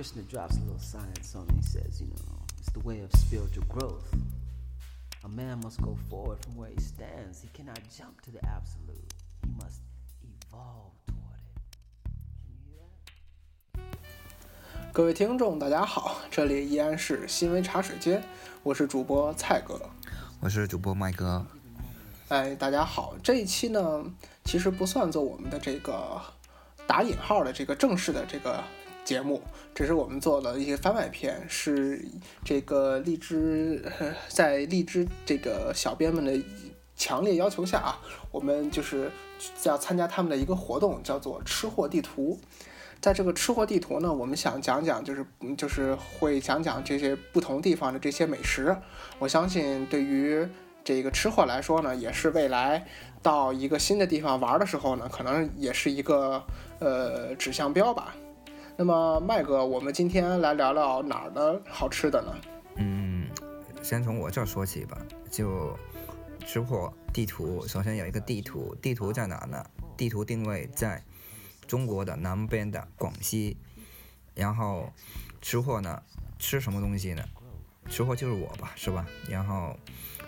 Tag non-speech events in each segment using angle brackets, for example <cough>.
Krishna drops a little science on him. He says, you know, it's the way of spiritual growth. A man must go forward from where he stands. He cannot jump to the absolute. He must evolve toward it. Can you hear that? 各位听众，大家好，这里依然是新闻茶水间，我是主播蔡哥。我是主播麦哥。哎，大家好，这一期呢，其实不算做我们的这个打引号的这个正式的这个节目，只是我们做了一些番外篇，是这个荔枝 <laughs> 在荔枝这个小编们的强烈要求下啊，我们就是要参加他们的一个活动，叫做吃货地图。在这个吃货地图呢，我们想讲讲，就是就是会讲讲这些不同地方的这些美食。我相信对于这个吃货来说呢，也是未来到一个新的地方玩的时候呢，可能也是一个呃指向标吧。那么麦哥，我们今天来聊聊哪儿的好吃的呢？嗯，先从我这说起吧。就吃货地图，首先有一个地图，地图在哪呢？地图定位在中国的南边的广西。然后吃货呢，吃什么东西呢？吃货就是我吧，是吧？然后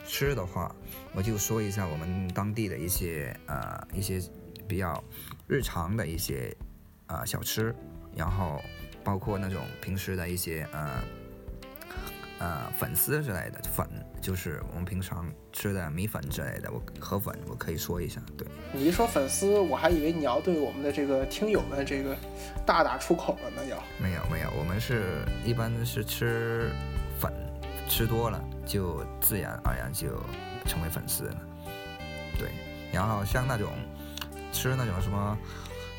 吃的话，我就说一下我们当地的一些呃一些比较日常的一些呃小吃，然后包括那种平时的一些呃呃粉丝之类的粉，就是我们平常吃的米粉之类的，我河粉我可以说一下，对。你一说粉丝，我还以为你要对我们的这个听友们这个大打出口了呢，要。没有没有，我们是一般是吃粉，吃多了就自然而然就成为粉丝了。对，然后像那种吃那种什么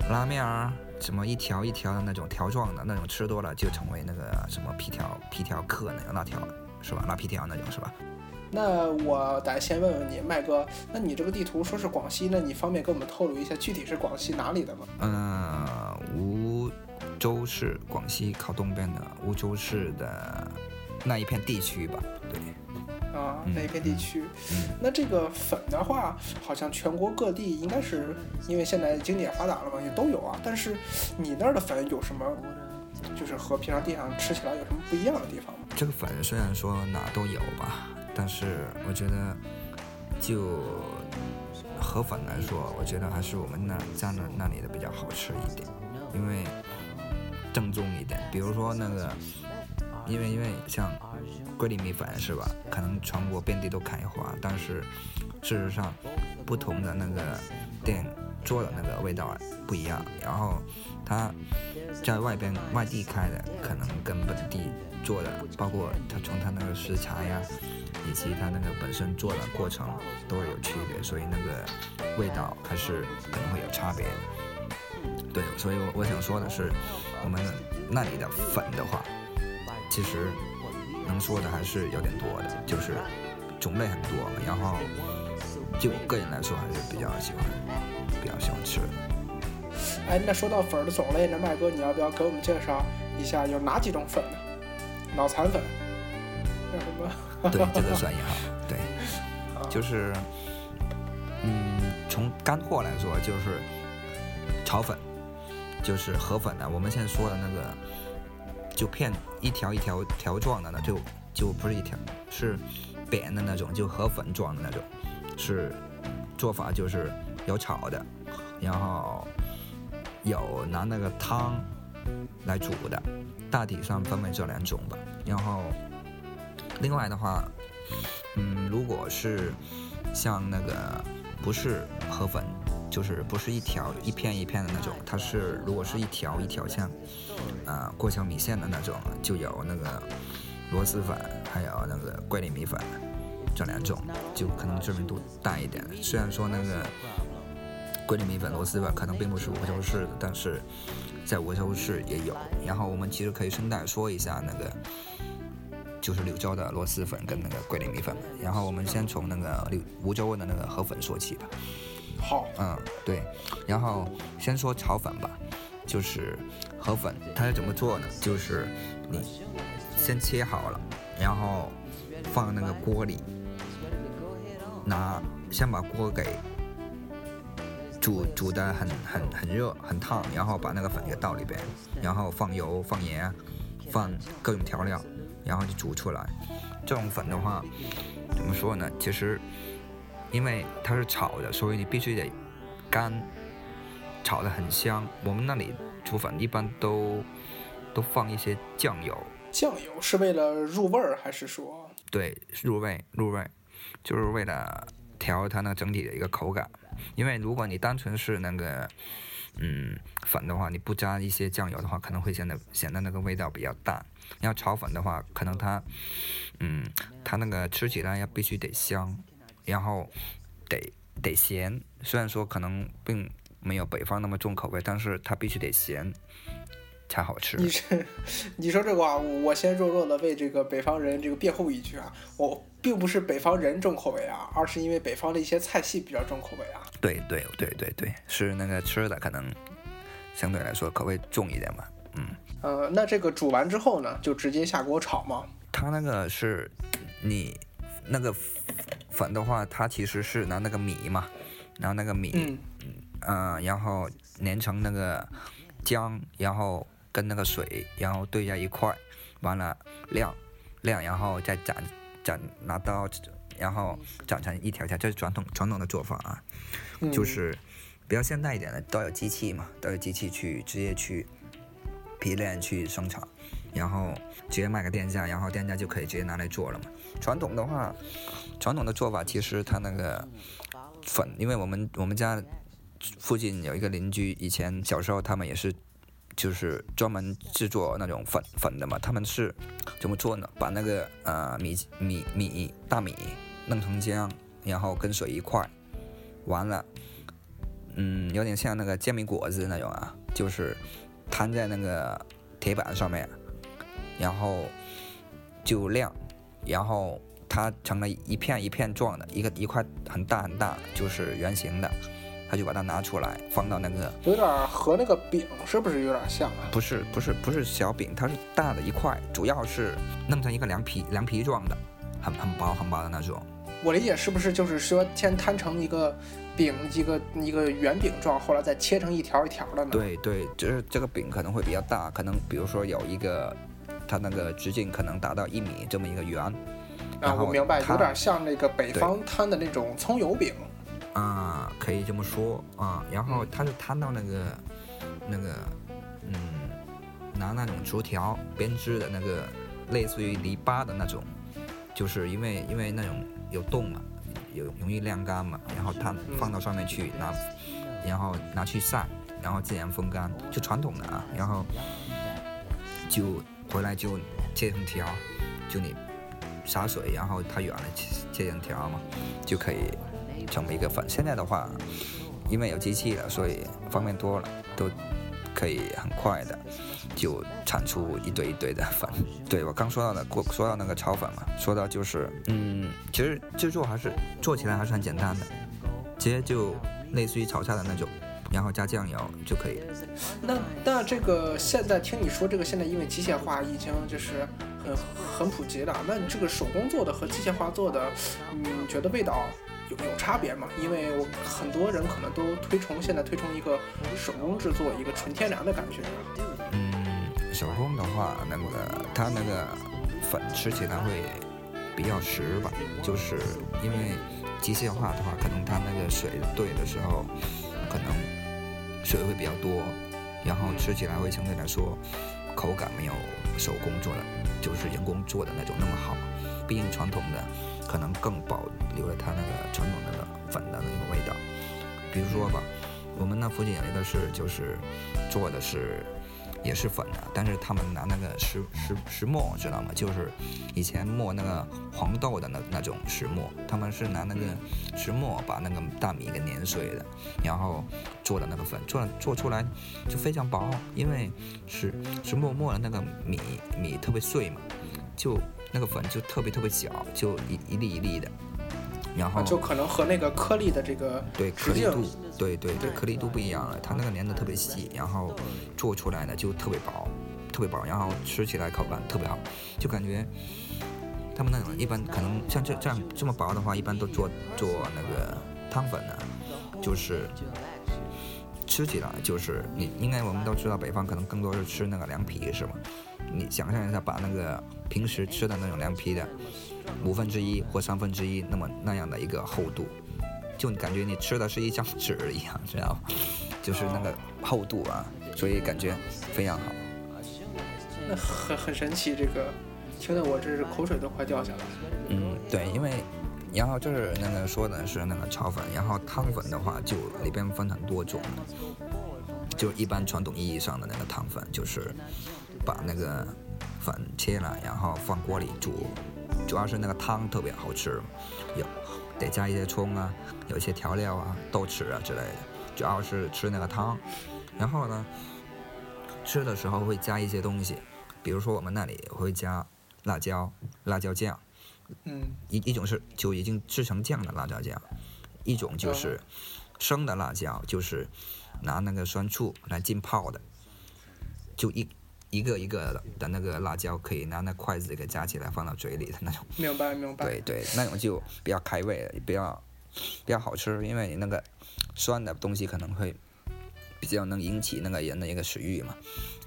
拉面啊，什么一条一条的那种条状的那种，吃多了就成为那个什么皮条皮条客那个辣条是吧？辣皮条那种是吧？那我得先问问你，麦哥，那你这个地图说是广西，那你方便给我们透露一下具体是广西哪里的吗？嗯，梧州市，广西靠东边的梧州市的那一片地区吧。对，啊，嗯那一片地区。嗯那这个粉的话，好像全国各地应该是因为现在经济也发达了嘛，也都有啊。但是你那儿的粉有什么，就是和平常地上吃起来有什么不一样的地方吗？这个粉虽然说哪都有吧，但是我觉得就河粉来说，我觉得还是我们那家那那里的比较好吃一点，因为正宗一点。比如说那个，因为因为像桂林米粉是吧，可能全国遍地都开花，但是事实上不同的那个店做的那个味道不一样，然后它在外边外地开的，可能跟本地做的，包括它从它那个食材呀，以及它那个本身做的过程都会有区别，所以那个味道还是可能会有差别。对，所以我我想说的是，我们那里的粉的话，其实能说的还是有点多的，就是种类很多，然后就我个人来说还是比较喜欢，比较喜欢吃的。哎，那说到粉儿的种类，那麦哥你要不要给我们介绍一下有哪几种粉呢？脑残粉，叫什么？对，这个算也好。对，啊就是，嗯，从干货来说，就是炒粉，就是河粉啊。我们现在说的那个，就片一条一条条状的呢，就就不是一条，是扁的那种，就河粉状的那种。是做法就是有炒的，然后有拿那个汤来煮的，大体上分为这两种吧。然后另外的话，嗯，如果是像那个不是河粉，就是不是一条一片一片的那种，它是如果是一条一条像啊、过桥米线的那种，就有那个螺蛳粉，还有那个桂林米粉这两种，就可能知名度大一点。虽然说那个桂林米粉、螺蛳粉可能并不是梧州市的，但是在梧州市也有。然后我们其实可以顺带说一下那个。就是柳州的螺蛳粉跟那个桂林米粉，然后我们先从那个柳梧州的那个河粉说起吧。嗯，对，然后先说炒粉吧，就是河粉，它是怎么做呢？就是你先切好了，然后放那个锅里，拿先把锅给煮煮的很很很热很烫，然后把那个粉给倒里边，然后放油放盐，放各种调料，然后就煮出来。这种粉的话，怎么说呢？其实因为它是炒的，所以你必须得干，炒的很香。我们那里煮粉一般都都放一些酱油，酱油是为了入味儿，还是说？对，入味入味，就是为了调它那整体的一个口感。因为如果你单纯是那个嗯粉的话，你不加一些酱油的话，可能会显得显得那个味道比较淡。要炒粉的话，可能它嗯它那个吃起来要必须得香，然后得得咸。虽然说可能并没有北方那么重口味，但是它必须得咸才好吃。你这你说这个话，我先弱弱的为这个北方人这个辩护一句啊，我并不是北方人重口味啊，而是因为北方的一些菜系比较重口味啊。对对对对对，是那个吃的可能相对来说口味重一点吧，嗯。呃，那这个煮完之后呢，就直接下锅炒吗？它那个是你那个粉的话，它其实是拿那个米嘛，然后那个米，嗯嗯、然后粘成那个浆，然后跟那个水，然后兑在一块，完了晾晾，然后再斩斩拿刀，然后斩成一条条，这是传统传统的做法啊。嗯就是比较现代一点的都有机器嘛，都有机器去直接去提炼去生产，然后直接卖给店家，然后店家就可以直接拿来做了嘛。传统的话，传统的做法其实它那个粉，因为我们我们家附近有一个邻居，以前小时候他们也是。就是专门制作那种粉粉的嘛，他们是怎么做呢？把那个呃米米米大米弄成浆，然后跟水一块，完了，嗯，有点像那个煎饼果子那种啊，就是摊在那个铁板上面，然后就晾，然后它成了一片一片状的，一个一块很大很大，就是圆形的，他就把它拿出来放到那个有点儿和那个饼是不是有点像啊？不是不是不是小饼，它是大的一块，主要是弄成一个凉皮凉皮状的，很很薄很薄的那种。我理解是不是就是说先摊成一个饼，一个一个圆饼状，后来再切成一条一条的呢？，对对，就是这个饼可能会比较大，可能比如说有一个，它那个直径可能达到一米这么一个圆，啊，然后我明白，它有点像那个北方摊的那种葱油饼。啊，可以这么说啊。然后它是摊到那个那个嗯，拿那种竹条编织的那个类似于篱笆的那种，就是因为因为那种有洞嘛，有容易晾干嘛，然后它放到上面去拿，然后拿去晒，然后自然风干，就传统的啊，然后就回来就切成条，就你洒水，然后它软了切成条嘛，就可以成为一个粉。现在的话，因为有机器了，所以方便多了，都可以很快的就产出一堆一堆的粉。对我刚说到的，过说到那个炒粉嘛，说到就是，嗯，其实制作还是做起来还是很简单的，直接就类似于炒菜的那种，然后加酱油就可以。那那这个现在听你说这个现在因为机械化已经就是很很普及的，那你这个手工做的和机械化做的，你觉得味道有有差别吗？因为我很多人可能都推崇现在推崇一个手工制作，一个纯天然的感觉。嗯，手工的话，那个它那个粉吃起来会比较实吧，就是因为机械化的话，可能它那个水兑的时候，可能水会比较多，然后吃起来会相对来说口感没有手工做的，就是人工做的那种那么好。毕竟传统的可能更保留了它那个传统那粉的那个味道。比如说吧，我们那附近有一个是就是做的是也是粉的，但是他们拿那个石石石磨，知道吗？就是以前磨那个黄豆的那那种石磨，他们是拿那个石磨把那个大米给碾碎的，然后做的那个粉，做做出来就非常薄，因为石石磨磨的那个米米特别碎嘛，就那个粉就特别特别小，就一一粒一粒的，然后啊，就可能和那个颗粒的这个对颗粒度，对对对，对颗粒度不一样了，它那个粘的特别细，然后做出来呢就特别薄，特别薄，然后吃起来口感特别好，就感觉他们那种一般可能像这这样这么薄的话，一般都做做那个汤粉呢，就是吃起来就是你应该我们都知道，北方可能更多是吃那个凉皮是吗？你想象一下，把那个平时吃的那种凉皮的五分之一或三分之一那么那样的一个厚度，就感觉你吃的是一张纸一样，知道吗？<laughs> 就是那个厚度啊，所以感觉非常好。那很很神奇，这个听得我这是口水都快掉下来了。嗯，对，因为然后就是那个说的是那个炒粉，然后汤粉的话就里边分很多种，就一般传统意义上的那个汤粉，就是把那个粉切了，然后放锅里煮，主要是那个汤特别好吃，有得加一些葱啊，有一些调料啊、豆豉啊之类的，主要是吃那个汤，然后呢，吃的时候会加一些东西，比如说我们那里会加辣椒、辣椒酱。嗯，一一种是就已经制成酱的辣椒酱，一种就是生的辣椒，就是拿那个酸醋来浸泡的，就一一个一个的的那个辣椒，可以拿那筷子给夹起来放到嘴里的那种。明白明白。对对，那种就比较开胃，比较比较好吃，因为你那个酸的东西可能会比较能引起那个人的一个食欲嘛，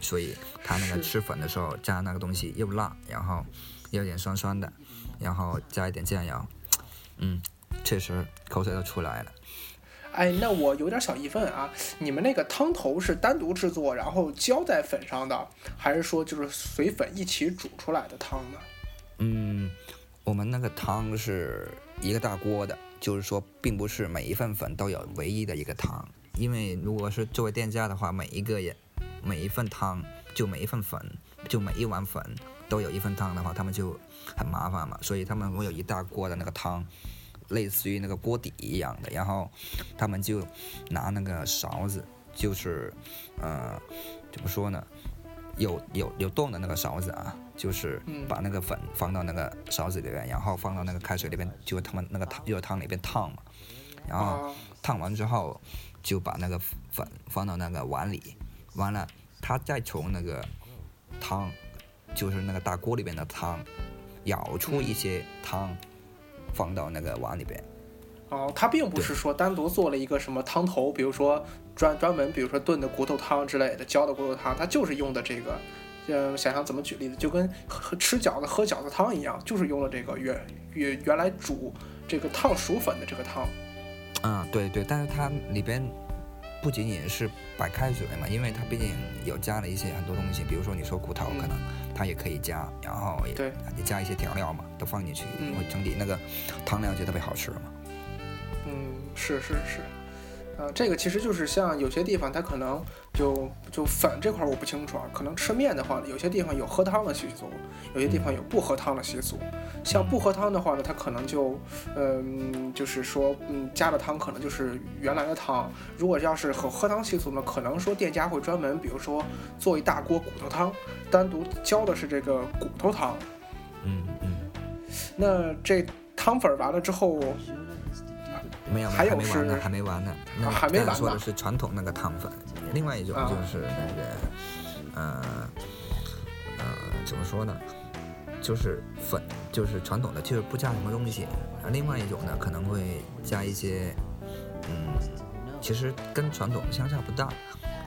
所以他那个吃粉的时候加那个东西又辣，然后又有点酸酸的，然后加一点酱油，嗯，确实口水都出来了。哎，那我有点小疑问啊，你们那个汤头是单独制作，然后浇在粉上的，还是说就是随粉一起煮出来的汤呢？嗯，我们那个汤是一个大锅的，就是说，并不是每一份粉都有唯一的一个汤，因为如果是作为店家的话，每一个人每一份汤就每一份粉，就每一碗粉都有一份汤的话，他们就很麻烦嘛，所以他们会有一大锅的那个汤，类似于那个锅底一样的，然后他们就拿那个勺子，就是呃，怎么说呢？有有有洞的那个勺子啊，就是嗯。把那个粉放到那个勺子里面，然后放到那个开水里边，就他们那个汤热汤里边烫嘛，然后啊，烫完之后就把那个粉放到那个碗里，完了他再从那个汤，就是那个大锅里边的汤，舀出一些汤，放到那个碗里边。哦，它并不是说单独做了一个什么汤头，比如说专专门，比如说炖的骨头汤之类的，浇的骨头汤，它就是用的这个，呃，想想怎么举例子，就跟喝吃饺子喝饺子汤一样，就是用了这个原原原来煮这个烫薯粉的这个汤。啊，对对，但是它里边不仅仅是白开水嘛，因为它毕竟有加了一些很多东西，比如说你说骨头，嗯可能它也可以加，然后也对也加一些调料嘛，都放进去，嗯会整体那个汤料就特别好吃嘛。嗯，是是是，呃，这个其实就是像有些地方它可能就就粉这块儿我不清楚啊，可能吃面的话，有些地方有喝汤的习俗，有些地方有不喝汤的习俗。像不喝汤的话呢，它可能就，嗯，就是说，嗯，加的汤可能就是原来的汤。如果要是喝喝汤习俗呢，可能说店家会专门，比如说做一大锅骨头汤，单独浇的是这个骨头汤。嗯嗯，那这汤粉儿完了之后，没有，还有还没完呢，是还没完呢。那啊还没刚才完呢说的是传统那个汤粉，另外一种啊就是那个，呃呃，怎么说呢？就是粉，就是传统的，就是不加什么东西。而，另外一种呢，可能会加一些，嗯，其实跟传统相差不大。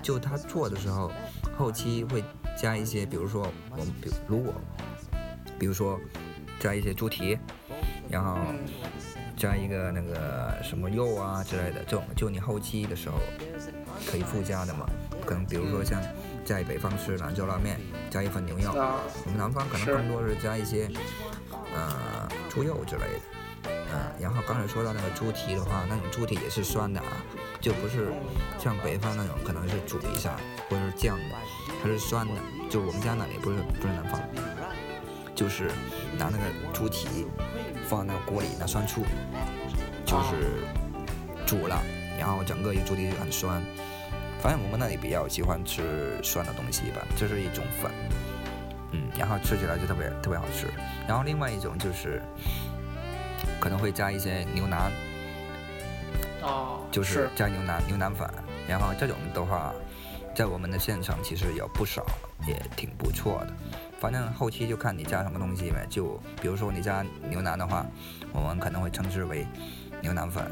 就他做的时候，后期会加一些，比如说我们比如果，比如说加一些猪蹄，然后。嗯，加一个那个什么肉啊之类的，这种就你后期的时候可以附加的嘛。可能比如说像在北方吃兰州拉面，加一份牛肉，啊，我们南方可能更多是加一些呃猪肉之类的。嗯、然后刚才说到那个猪蹄的话，那种猪蹄也是酸的啊，就不是像北方那种可能是煮一下或者是酱的，它是酸的。就我们家那里不是不是南方，就是拿那个猪蹄放那个锅里，拿酸醋，就是煮了，然后整个一煮的就很酸。反正我们那里比较喜欢吃酸的东西吧，这是一种粉，嗯，然后吃起来就特别特别好吃。然后另外一种就是可能会加一些牛腩，哦，就是加牛腩牛腩粉，然后这种的话，在我们的县城其实有不少，也挺不错的。反正后期就看你加什么东西呗。就比如说你加牛腩的话，我们可能会称之为牛腩粉，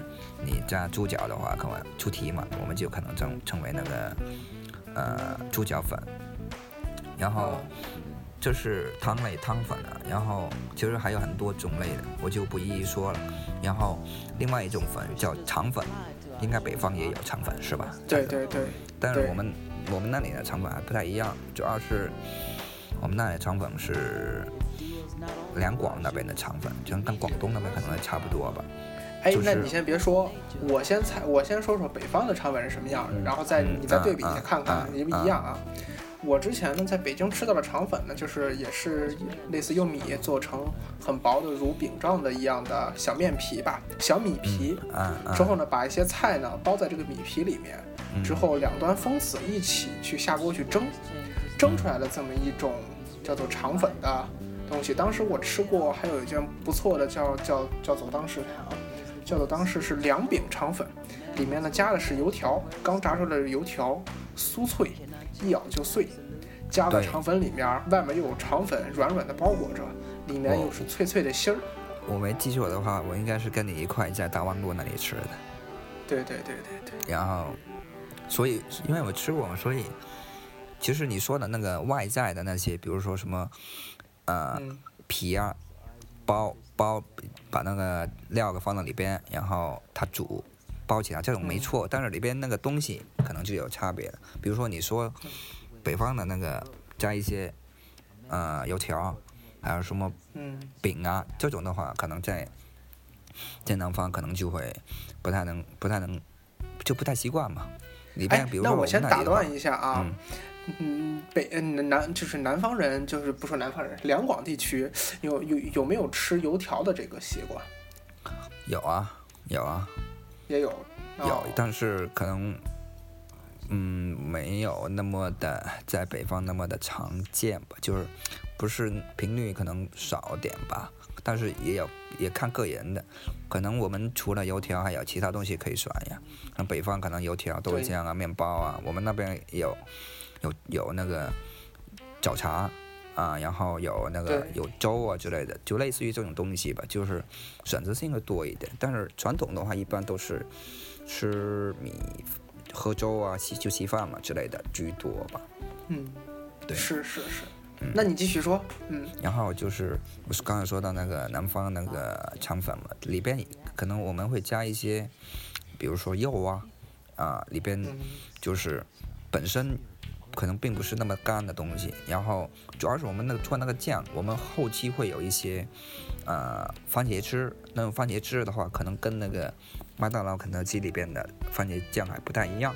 你加猪脚的话，可能猪蹄嘛，我们就可能称称为那个呃猪脚粉。然后这是汤类汤粉啊，然后其实还有很多种类的，我就不一一说了。然后另外一种粉叫肠粉，应该北方也有肠粉是吧？对对对。对但是我们我们那里的肠粉还不太一样，主要是我们那里的肠粉是两广那边的肠粉，就跟广东那边可能还差不多吧。哎就，是那你先别说，我先猜，我先说说北方的肠粉是什么样的，嗯然后再嗯你再对比一下啊看看啊一不一样啊。我之前呢在北京吃到的肠粉呢，就是也是类似用米做成很薄的如饼状的一样的小面皮吧，小米皮。啊啊之后呢，把一些菜呢包在这个米皮里面，嗯之后两端封死，一起去下锅去蒸，蒸出来的这么一种叫做肠粉的东西。当时我吃过，还有一件不错的叫叫叫做当时啊，叫做当时是凉饼肠粉，里面呢加的是油条，刚炸出来的油条，酥脆，一咬就碎，加到肠粉里面，外面又有肠粉软软的包裹着，里面又是脆脆的芯儿。我没记错的话，我应该是跟你一块在大望路那里吃的。对对对对对，然后，所以因为我吃过嘛，所以其实你说的那个外在的那些，比如说什么呃嗯皮啊，包包把那个料给放到里边，然后它煮包起来，这种没错。但是里边那个东西可能就有差别了。比如说你说北方的那个加一些呃油条，还有什么嗯。饼啊这种的话，可能在在南方可能就会不太能不太能就不太习惯嘛。里边哎比，如说们那我先打断一下啊嗯，嗯，北嗯南就是南方人，就是不说南方人，两广地区有有有没有吃油条的这个习惯？有啊有啊也有，有哦，但是可能嗯没有那么的在北方那么的常见吧，就是不是频率可能少点吧。但是也有也看个人的，可能我们除了油条还有其他东西可以选呀。那北方可能油条、豆浆啊、面包啊，我们那边有有有那个早茶啊，然后有那个有粥啊之类的，就类似于这种东西吧，就是选择性的多一点。但是传统的话，一般都是吃米、喝粥啊、稀就稀饭嘛之类的居多吧。嗯，对是是是。嗯那你继续说，嗯然后就是我是刚才说到那个南方那个肠粉嘛，里边可能我们会加一些，比如说肉啊，啊里边嗯就是本身可能并不是那么干的东西，然后主要是我们那个做那个酱，我们后期会有一些呃番茄汁，那种番茄汁的话，可能跟那个麦当劳、肯德基里边的番茄酱还不太一样，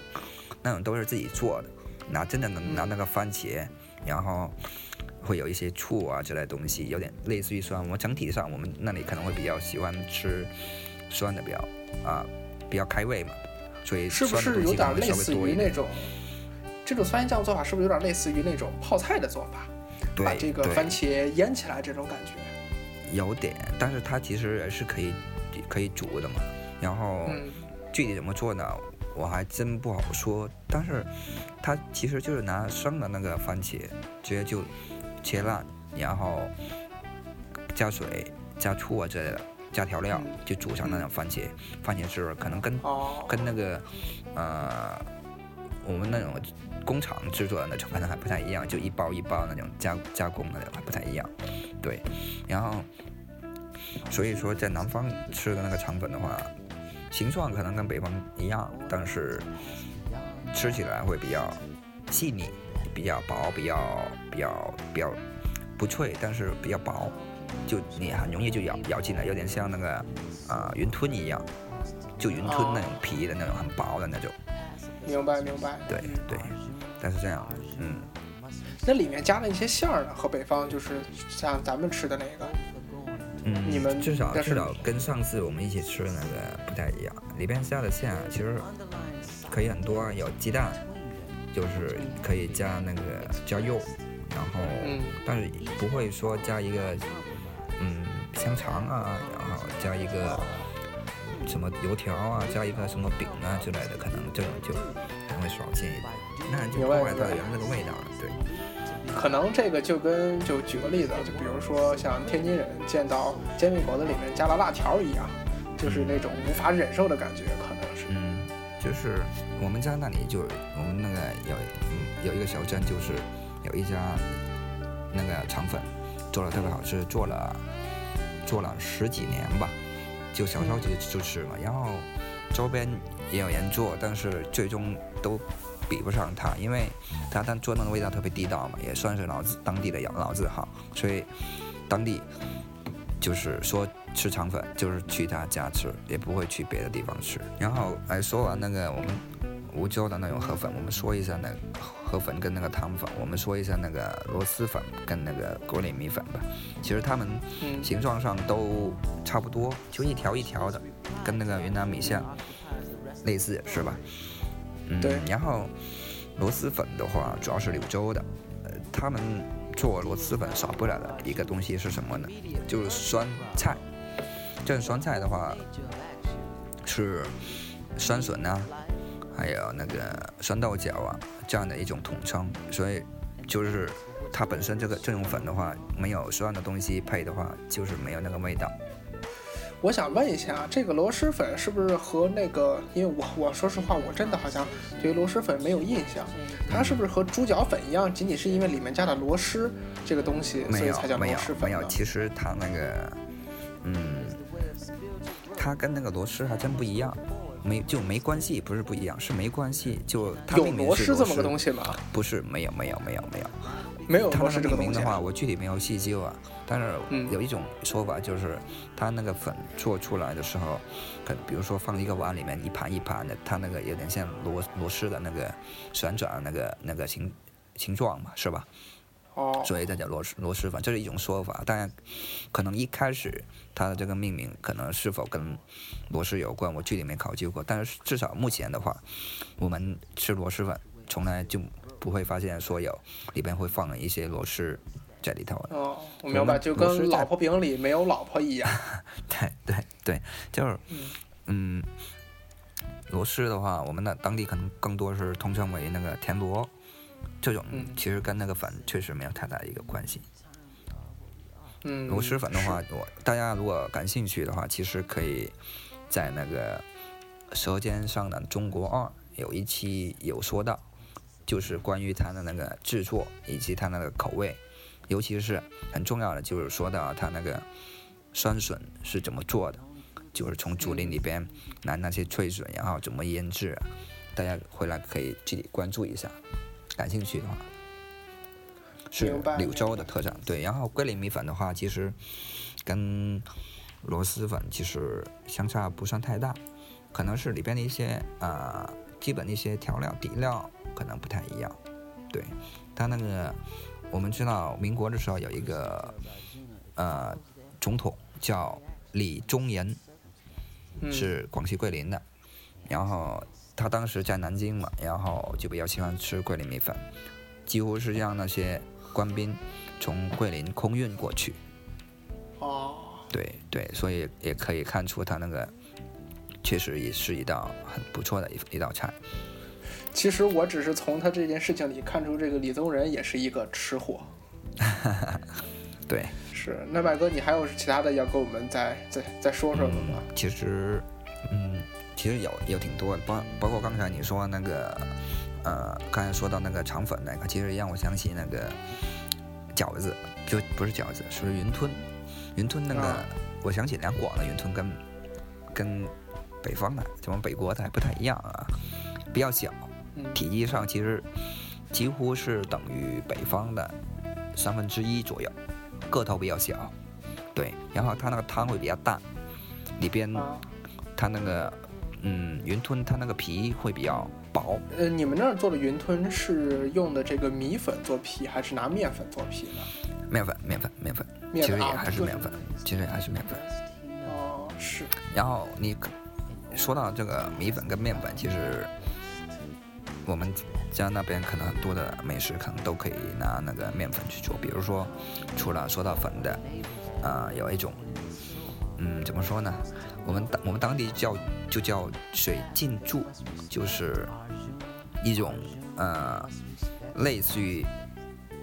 那种都是自己做的，拿真的能拿那个番茄，然后会有一些醋啊之类的东西，有点类似于酸。我们整体上我们那里可能会比较喜欢吃酸的比较啊、比较开胃嘛，所以是不酸的是有东西可能会点类似稍微多一点。于那种这种番茄酱做法？是不是有点类似于那种泡菜的做法？把这个番茄腌起来这种感觉。有点，但是它其实也是可以可以煮的嘛。然后嗯具体怎么做呢，我还真不好说。但是它其实就是拿生的那个番茄，直接就切烂，然后加水、加醋啊之类的，加调料嗯就煮成那种番茄番茄汁儿，可能跟哦，跟那个呃我们那种工厂制作的那种可能还不太一样，就一包一包那种加加工的还不太一样，对。然后所以说在南方吃的那个肠粉的话，形状可能跟北方一样，但是吃起来会比较细腻，比较薄，比较比较比较不脆，但是比较薄，就你很容易就咬咬进来，有点像那个啊、云吞一样，就云吞那种皮的那种很薄的那种，明白明白。对嗯。对，但是这样，嗯，那里面加了一些馅儿呢，和北方就是像咱们吃的那个，嗯，你们至少至少跟上次我们一起吃的那个不太一样，里边加的馅啊其实可以很多，啊有鸡蛋，就是可以加那个加肉，然后、嗯。但是不会说加一个嗯香肠啊，然后加一个什么油条啊，加一个什么饼啊之类的，可能这种就会少见一点，那就破坏它原来那个味道了，对。可能这个就跟就举个例子，就比如说像天津人见到煎饼果子里面加了辣条一样，就是那种无法忍受的感觉，可能是。嗯，就是我们家那里就我们那个有嗯有一个小镇，就是有一家那个肠粉做的特别好吃，做了做了十几年吧，就小时候就就吃嘛，然后周边也有人做，但是最终都比不上他，因为他他做那个味道特别地道嘛，也算是老字当地的老老字号，所以当地就是说吃肠粉就是去他家吃，也不会去别的地方吃。然后哎，说完那个我们梧州的那种河粉，我们说一下那河粉跟那个汤粉，我们说一下那个螺蛳粉跟那个锅里米粉吧。其实它们嗯形状上都差不多，就一条一条的，跟那个云南米线类似是吧？嗯，对然后螺蛳粉的话，主要是柳州的，呃，他们做螺蛳粉少不了的一个东西是什么呢？就是酸菜。这个酸菜的话是酸笋啊，还有那个酸豆角啊这样的一种统称，所以就是它本身这个这种粉的话，没有酸的东西配的话，就是没有那个味道。我想问一下，这个螺蛳粉是不是和那个？因为我我说实话，我真的好像对于螺蛳粉没有印象。它是不是和猪脚粉一样，仅仅是因为里面加了螺蛳这个东西，所以才叫螺没有蛳粉呢？没有，其实它那个，嗯，它跟那个螺蛳还真不一样，没就没关系，不是不一样，是没关系，就它有螺是螺蛳这么个东西，西吗？不是没有没有没有没有，没有螺它那个蛳这个东西啊。命名的话，我具体没有细究啊。但是嗯有一种说法就是，它那个粉做出来的时候，可比如说放一个碗里面一盘一盘的，它那个有点像螺螺丝的那个旋转那个那个形形状嘛，是吧？哦，所以它叫螺蛳螺蛳粉，这是一种说法。当然，可能一开始它的这个命名可能是否跟螺蛳有关，我具体没考究过。但是至少目前的话，我们吃螺蛳粉从来就不会发现说有里边会放一些螺蛳在里头。哦，我明白，就跟老婆饼里没有老婆一样。<laughs> 对对对，就是嗯嗯，螺蛳的话，我们的当地可能更多是通称为那个田螺，这种嗯。其实跟那个粉确实没有太大的一个关系。嗯，螺蛳粉的话，我大家如果感兴趣的话，其实可以在那个《舌尖上的中国二》有一期有说到，就是关于它的那个制作以及它那个口味，尤其是很重要的就是说到它那个酸笋是怎么做的，就是从竹林里边拿那些脆笋，然后怎么腌制啊，大家回来可以具体关注一下，感兴趣的话。是柳州的特产，对。然后桂林米粉的话，其实跟螺蛳粉其实相差不算太大，可能是里边的一些呃基本的一些调料底料可能不太一样。对，它那个我们知道民国的时候有一个呃总统叫李宗仁，嗯是广西桂林的，然后他当时在南京嘛，然后就比较喜欢吃桂林米粉，几乎是让那些官兵从桂林空运过去。哦，对对，所以也可以看出他那个确实也是一道很不错的一一道菜。其实我只是从他这件事情里看出，这个李宗仁也是一个吃货。<laughs> 对，是，那麦哥，你还有其他的要跟我们再再再说说的吗？其实嗯，其实有有挺多的，包包括刚才你说那个呃，刚才说到那个肠粉那个，其实让我想起那个饺子，就不是饺子，是云吞。云吞那个，啊我想起两广的云吞跟跟北方的，怎么北国的还不太一样啊，比较小，嗯体积上其实几乎是等于北方的三分之一左右，个头比较小，对，然后它那个汤会比较淡，里边啊，它那个嗯云吞它那个皮会比较薄，呃，你们那儿做的云吞是用的这个米粉做皮，还是拿面粉做皮呢？面粉面粉面粉，面粉啊其实也还是面粉，其实也还是面粉。哦，是，然后你可说到这个米粉跟面粉，其实我们家那边可能很多的美食可能都可以拿那个面粉去做，比如说除了说到粉的，呃，有一种，嗯，怎么说呢？我们当我们当地叫就叫水浸柱，就是一种呃类似于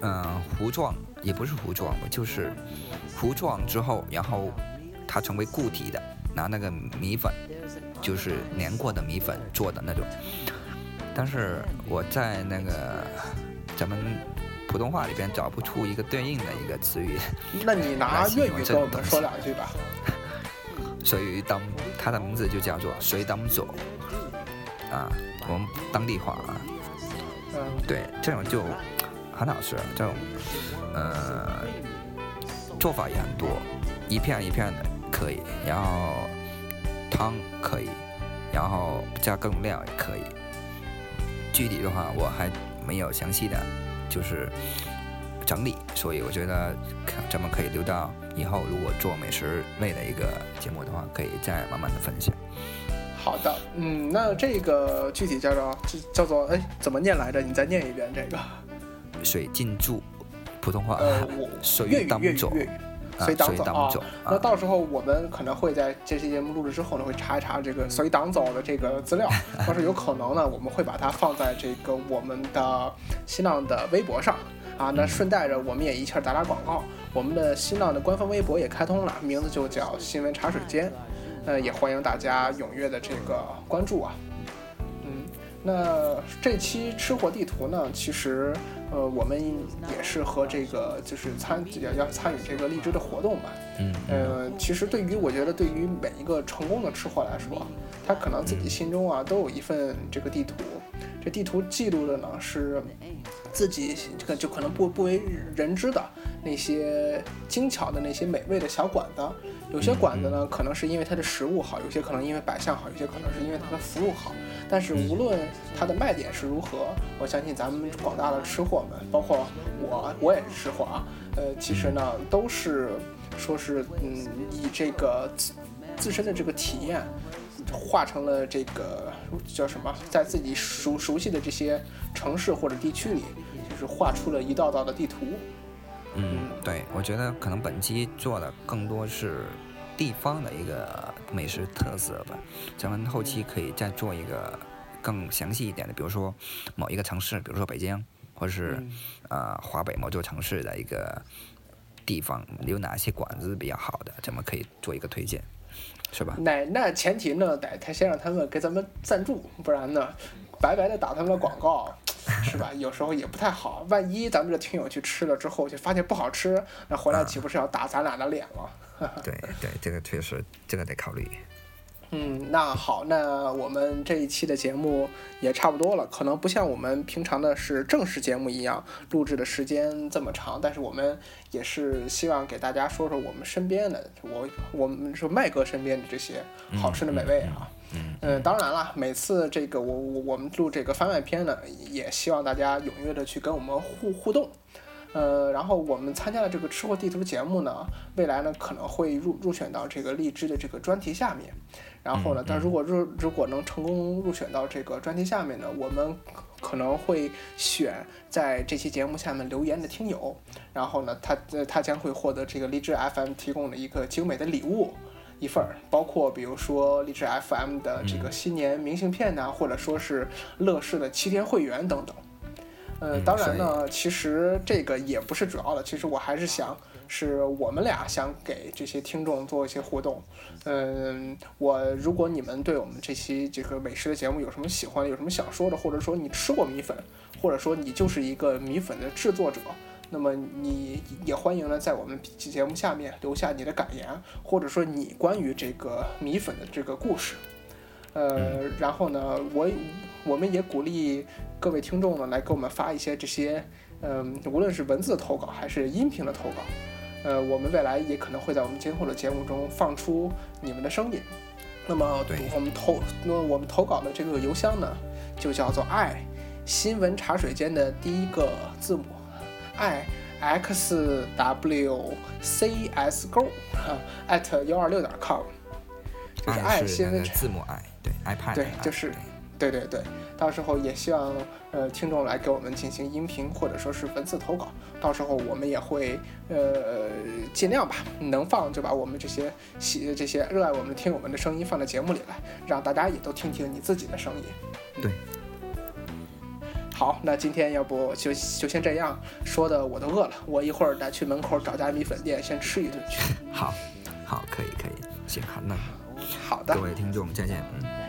呃糊状，也不是糊状吧，就是糊状之后，然后它成为固体的，拿那个米粉，就是粘过的米粉做的那种。但是我在那个咱们普通话里边找不出一个对应的一个词语，那你拿粤语跟我们说两句吧。水当，它的名字就叫做水当走，啊，我们当地话啊。对，这种就很好吃，这种呃做法也很多，一片一片的可以，然后汤可以，然后加各种料也可以。具体的话我还没有详细的，就是整理，所以我觉得看咱们可以留到以后，如果做美食类的一个节目的话，可以再慢慢的分享。好的，嗯，那这个具体叫做叫做哎怎么念来着？你再念一遍这个。水浸住，普通话。呃，我粤语粤语粤语。随党走啊，那到时候我们可能会在这期节目录制之后呢，会查一查这个随党走的这个资料，<laughs> 要是有可能呢，我们会把它放在这个我们的新浪的微博上啊。那顺带着我们也一气打打广告，我们的新浪的官方微博也开通了，名字就叫新闻茶水间。呃，也欢迎大家踊跃的这个关注啊。嗯，那这期吃货地图呢，其实呃，我们也是和这个就是参要要参与这个荔枝的活动嘛。嗯。呃，其实对于我觉得对于每一个成功的吃货来说，他可能自己心中啊都有一份这个地图，这地图记录的呢是自己这个就可能不不为人知的那些精巧的那些美味的小馆子。有些馆子呢，可能是因为它的食物好，有些可能因为摆相好，有些可能是因为它的服务好。但是无论它的卖点是如何，我相信咱们广大的吃货们，包括我，我也是吃货啊。呃，其实呢，都是说是嗯，以这个自自身的这个体验，化成了这个叫什么，在自己熟熟悉的这些城市或者地区里，就是画出了一道道的地图。嗯，对，我觉得可能本期做的更多是地方的一个美食特色吧。咱们后期可以再做一个更详细一点的，比如说某一个城市，比如说北京，或者是呃华北某座城市的一个地方有哪些馆子比较好的，咱们可以做一个推荐，是吧？那那前提呢，得他先让他们给咱们赞助，不然呢，白白的打他们的广告。<laughs> 是吧？有时候也不太好。万一咱们这听友去吃了之后，就发现不好吃，那回来岂不是要打咱俩的脸了？<laughs> 对对，这个确实，这个得考虑。嗯，那好，那我们这一期的节目也差不多了。可能不像我们平常的是正式节目一样，录制的时间这么长，但是我们也是希望给大家说说我们身边的，我我们说麦哥身边的这些好吃的美味啊。嗯，当然了，每次这个我我我们录这个番外篇呢，也希望大家踊跃的去跟我们互互动。呃，然后我们参加的这个吃货地图节目呢，未来呢可能会入入选到这个荔枝的这个专题下面。然后呢，但如果入如果能成功入选到这个专题下面呢，我们可能会选在这期节目下面留言的听友，然后呢，他他将会获得这个荔枝 FM 提供的一个精美的礼物。一份儿，包括比如说荔枝 FM 的这个新年明信片呐，或者说是乐视的七天会员等等。呃，当然呢，其实这个也不是主要的，其实我还是想是我们俩想给这些听众做一些互动。嗯，我如果你们对我们这期这个美食的节目有什么喜欢，有什么想说的，或者说你吃过米粉，或者说你就是一个米粉的制作者。那么你也欢迎呢，在我们节目下面留下你的感言，或者说你关于这个米粉的这个故事。呃，然后呢，我我们也鼓励各位听众呢来给我们发一些这些，嗯，无论是文字的投稿还是音频的投稿，呃，我们未来也可能会在我们今后的节目中放出你们的声音。那么，我们投那我们投稿的这个邮箱呢，就叫做爱新闻茶水间的第一个字母。i x w c s go <laughs> at 幺二六点 com，就是爱新闻字母 i 对 ipad 对就是对对对，到时候也希望呃听众来给我们进行音频或者说是文字投稿，到时候我们也会呃尽量吧，能放就把我们这些喜这些热爱我们的听我们的声音放在节目里来，让大家也都听听你自己的声音。对。好，那今天要不就就先这样说的，我都饿了，我一会儿得去门口找家米粉店先吃一顿去。好，好，可以，可以，行，好，那好的各，位听众再见，嗯，嗯，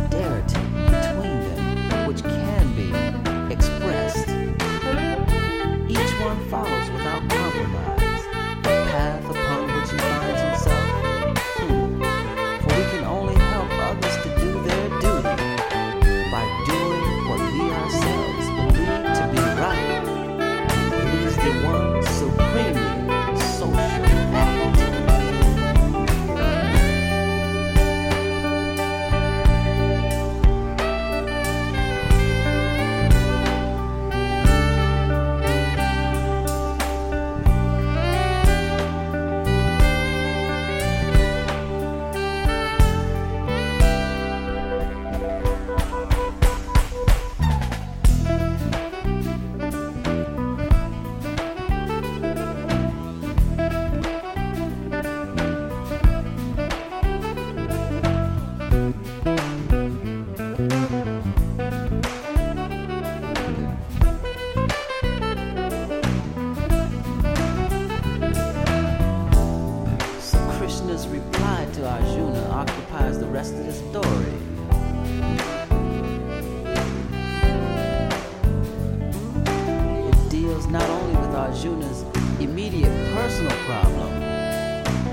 Arjuna's immediate personal problem,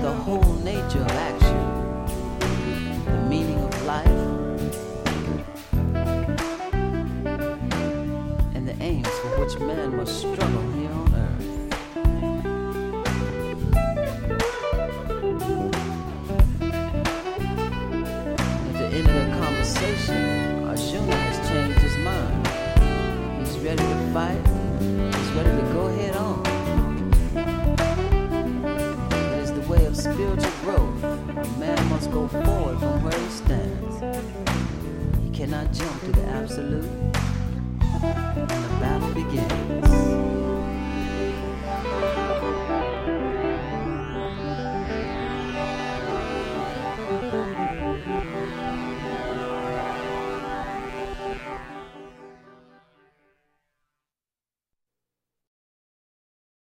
the whole nature of action, the meaning of life, and the aims for which man must struggle go forward from where he stands. He cannot jump to the absolute. And the battle begins.